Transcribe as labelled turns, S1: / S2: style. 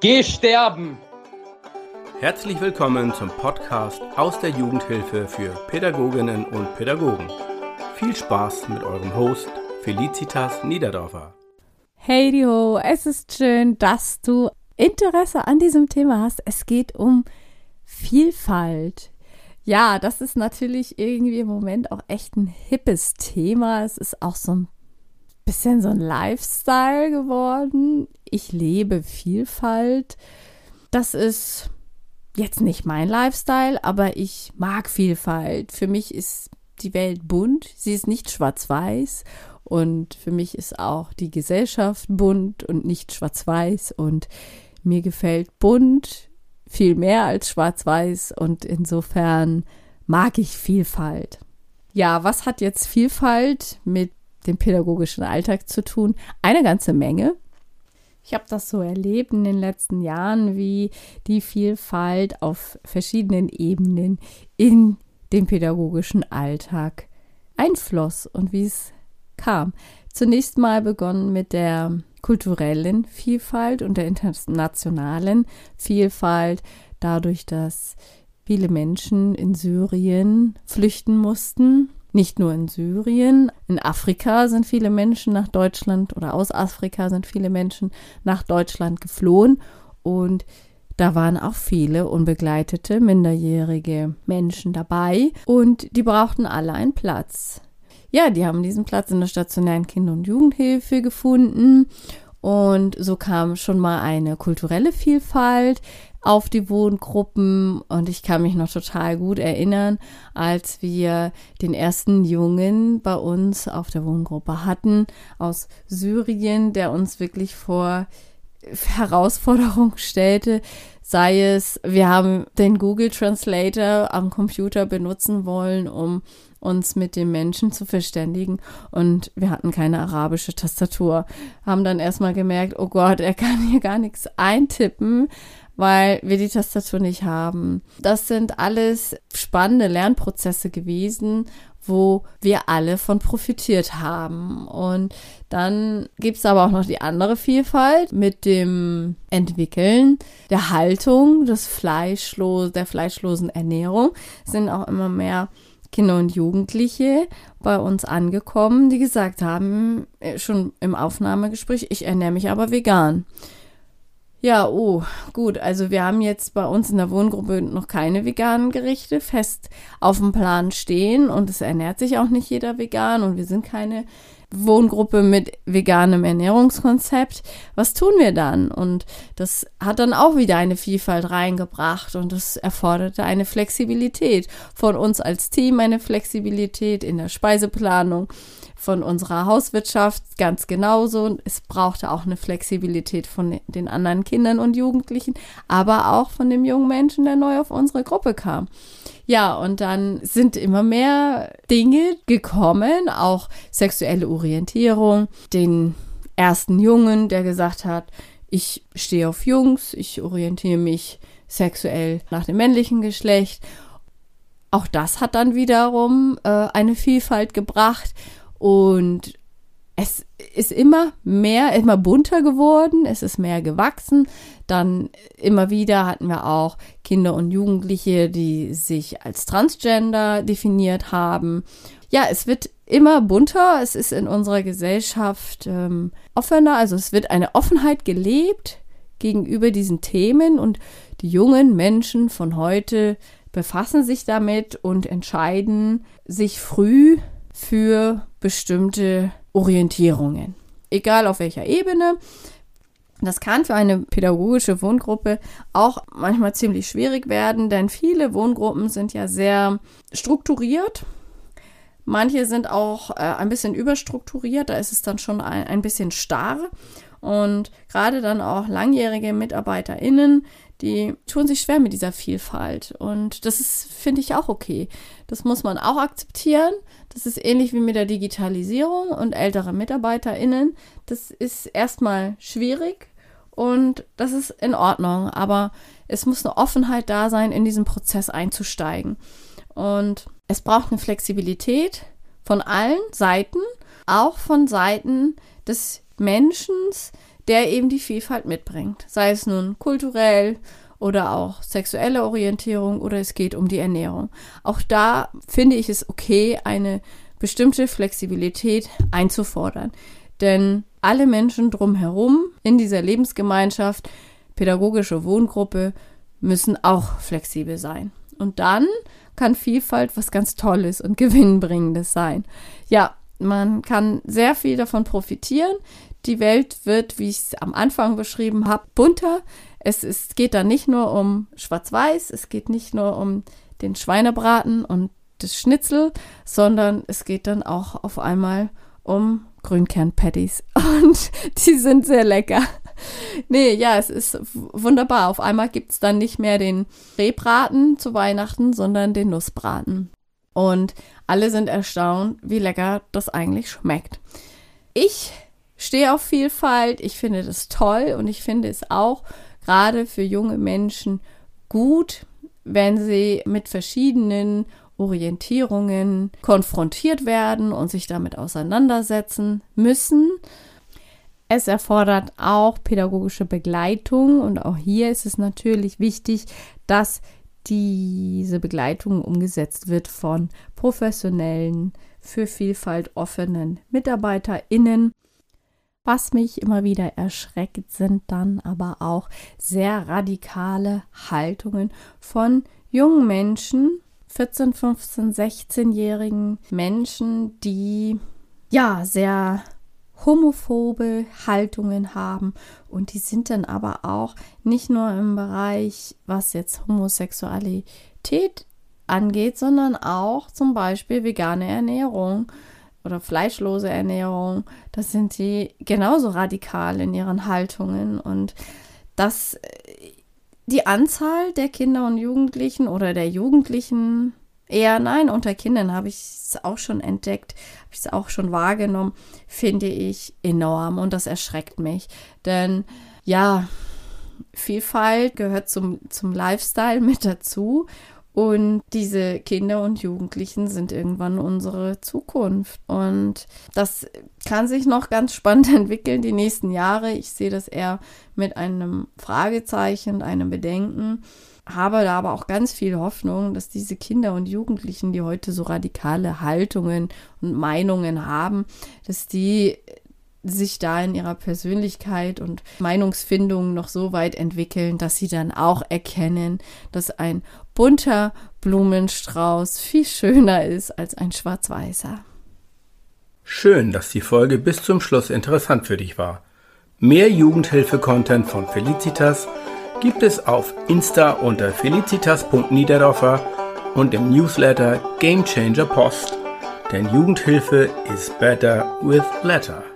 S1: Geh sterben!
S2: Herzlich willkommen zum Podcast aus der Jugendhilfe für Pädagoginnen und Pädagogen. Viel Spaß mit eurem Host Felicitas Niederdorfer.
S3: Hey Dio, es ist schön, dass du Interesse an diesem Thema hast. Es geht um Vielfalt. Ja, das ist natürlich irgendwie im Moment auch echt ein hippes Thema. Es ist auch so ein bisschen so ein Lifestyle geworden. Ich lebe Vielfalt. Das ist jetzt nicht mein Lifestyle, aber ich mag Vielfalt. Für mich ist die Welt bunt, sie ist nicht schwarz-weiß und für mich ist auch die Gesellschaft bunt und nicht schwarz-weiß und mir gefällt bunt viel mehr als schwarz-weiß und insofern mag ich Vielfalt. Ja, was hat jetzt Vielfalt mit dem pädagogischen Alltag zu tun? Eine ganze Menge. Ich habe das so erlebt in den letzten Jahren, wie die Vielfalt auf verschiedenen Ebenen in den pädagogischen Alltag einfloss und wie es kam. Zunächst mal begonnen mit der kulturellen Vielfalt und der internationalen Vielfalt, dadurch, dass viele Menschen in Syrien flüchten mussten nicht nur in Syrien, in Afrika sind viele Menschen nach Deutschland oder aus Afrika sind viele Menschen nach Deutschland geflohen. Und da waren auch viele unbegleitete, minderjährige Menschen dabei. Und die brauchten alle einen Platz. Ja, die haben diesen Platz in der stationären Kinder- und Jugendhilfe gefunden. Und so kam schon mal eine kulturelle Vielfalt auf die Wohngruppen und ich kann mich noch total gut erinnern, als wir den ersten Jungen bei uns auf der Wohngruppe hatten aus Syrien, der uns wirklich vor Herausforderung stellte, sei es, wir haben den Google Translator am Computer benutzen wollen, um uns mit den Menschen zu verständigen und wir hatten keine arabische Tastatur. Haben dann erstmal gemerkt, oh Gott, er kann hier gar nichts eintippen, weil wir die Tastatur nicht haben. Das sind alles spannende Lernprozesse gewesen, wo wir alle von profitiert haben. Und dann gibt es aber auch noch die andere Vielfalt mit dem Entwickeln der Haltung, des Fleischlos, der fleischlosen Ernährung. Es sind auch immer mehr Kinder und Jugendliche bei uns angekommen, die gesagt haben, äh, schon im Aufnahmegespräch, ich ernähre mich aber vegan. Ja, oh, gut. Also wir haben jetzt bei uns in der Wohngruppe noch keine veganen Gerichte fest auf dem Plan stehen und es ernährt sich auch nicht jeder vegan und wir sind keine Wohngruppe mit veganem Ernährungskonzept. Was tun wir dann? Und das hat dann auch wieder eine Vielfalt reingebracht und das erforderte eine Flexibilität von uns als Team, eine Flexibilität in der Speiseplanung von unserer Hauswirtschaft ganz genauso. Es brauchte auch eine Flexibilität von den anderen Kindern und Jugendlichen, aber auch von dem jungen Menschen, der neu auf unsere Gruppe kam. Ja, und dann sind immer mehr Dinge gekommen, auch sexuelle Orientierung, den ersten Jungen, der gesagt hat, ich stehe auf Jungs, ich orientiere mich sexuell nach dem männlichen Geschlecht. Auch das hat dann wiederum äh, eine Vielfalt gebracht und es ist immer mehr, immer bunter geworden, es ist mehr gewachsen. Dann immer wieder hatten wir auch Kinder und Jugendliche, die sich als Transgender definiert haben. Ja, es wird immer bunter, es ist in unserer Gesellschaft ähm, offener, also es wird eine Offenheit gelebt gegenüber diesen Themen und die jungen Menschen von heute befassen sich damit und entscheiden sich früh für bestimmte Orientierungen. Egal auf welcher Ebene. Das kann für eine pädagogische Wohngruppe auch manchmal ziemlich schwierig werden, denn viele Wohngruppen sind ja sehr strukturiert. Manche sind auch äh, ein bisschen überstrukturiert, da ist es dann schon ein, ein bisschen starr. Und gerade dann auch langjährige MitarbeiterInnen, die tun sich schwer mit dieser Vielfalt. Und das ist, finde ich, auch okay. Das muss man auch akzeptieren. Das ist ähnlich wie mit der Digitalisierung und ältere MitarbeiterInnen. Das ist erstmal schwierig und das ist in Ordnung. Aber es muss eine Offenheit da sein, in diesen Prozess einzusteigen. Und es braucht eine Flexibilität von allen Seiten, auch von Seiten des Menschen, der eben die Vielfalt mitbringt. Sei es nun kulturell oder auch sexuelle Orientierung oder es geht um die Ernährung. Auch da finde ich es okay, eine bestimmte Flexibilität einzufordern. Denn alle Menschen drumherum in dieser Lebensgemeinschaft, pädagogische Wohngruppe, müssen auch flexibel sein. Und dann kann Vielfalt was ganz Tolles und Gewinnbringendes sein. Ja, man kann sehr viel davon profitieren. Die Welt wird, wie ich es am Anfang beschrieben habe, bunter. Es ist, geht dann nicht nur um Schwarz-Weiß, es geht nicht nur um den Schweinebraten und das Schnitzel, sondern es geht dann auch auf einmal um Grünkern-Patties. Und die sind sehr lecker. Nee, ja, es ist wunderbar. Auf einmal gibt es dann nicht mehr den Rehbraten zu Weihnachten, sondern den Nussbraten. Und alle sind erstaunt, wie lecker das eigentlich schmeckt. Ich stehe auf Vielfalt, ich finde das toll und ich finde es auch gerade für junge Menschen gut, wenn sie mit verschiedenen Orientierungen konfrontiert werden und sich damit auseinandersetzen müssen. Es erfordert auch pädagogische Begleitung und auch hier ist es natürlich wichtig, dass diese Begleitung umgesetzt wird von professionellen, für Vielfalt offenen MitarbeiterInnen. Was mich immer wieder erschreckt, sind dann aber auch sehr radikale Haltungen von jungen Menschen, 14, 15, 16-jährigen Menschen, die ja sehr homophobe Haltungen haben. Und die sind dann aber auch nicht nur im Bereich, was jetzt Homosexualität angeht, sondern auch zum Beispiel vegane Ernährung oder fleischlose Ernährung. Das sind sie genauso radikal in ihren Haltungen und das die Anzahl der Kinder und Jugendlichen oder der Jugendlichen eher nein, unter Kindern habe ich es auch schon entdeckt, habe ich es auch schon wahrgenommen, finde ich enorm und das erschreckt mich. Denn ja, Vielfalt gehört zum, zum Lifestyle mit dazu und diese Kinder und Jugendlichen sind irgendwann unsere Zukunft. Und das kann sich noch ganz spannend entwickeln die nächsten Jahre. Ich sehe das eher mit einem Fragezeichen, einem Bedenken. Habe da aber auch ganz viel Hoffnung, dass diese Kinder und Jugendlichen, die heute so radikale Haltungen und Meinungen haben, dass die sich da in ihrer Persönlichkeit und Meinungsfindung noch so weit entwickeln, dass sie dann auch erkennen, dass ein bunter Blumenstrauß viel schöner ist als ein schwarz-weißer.
S2: Schön, dass die Folge bis zum Schluss interessant für dich war. Mehr Jugendhilfe-Content von Felicitas gibt es auf Insta unter felicitas.niederdorfer und im Newsletter Game Changer Post. Denn Jugendhilfe is better with letter.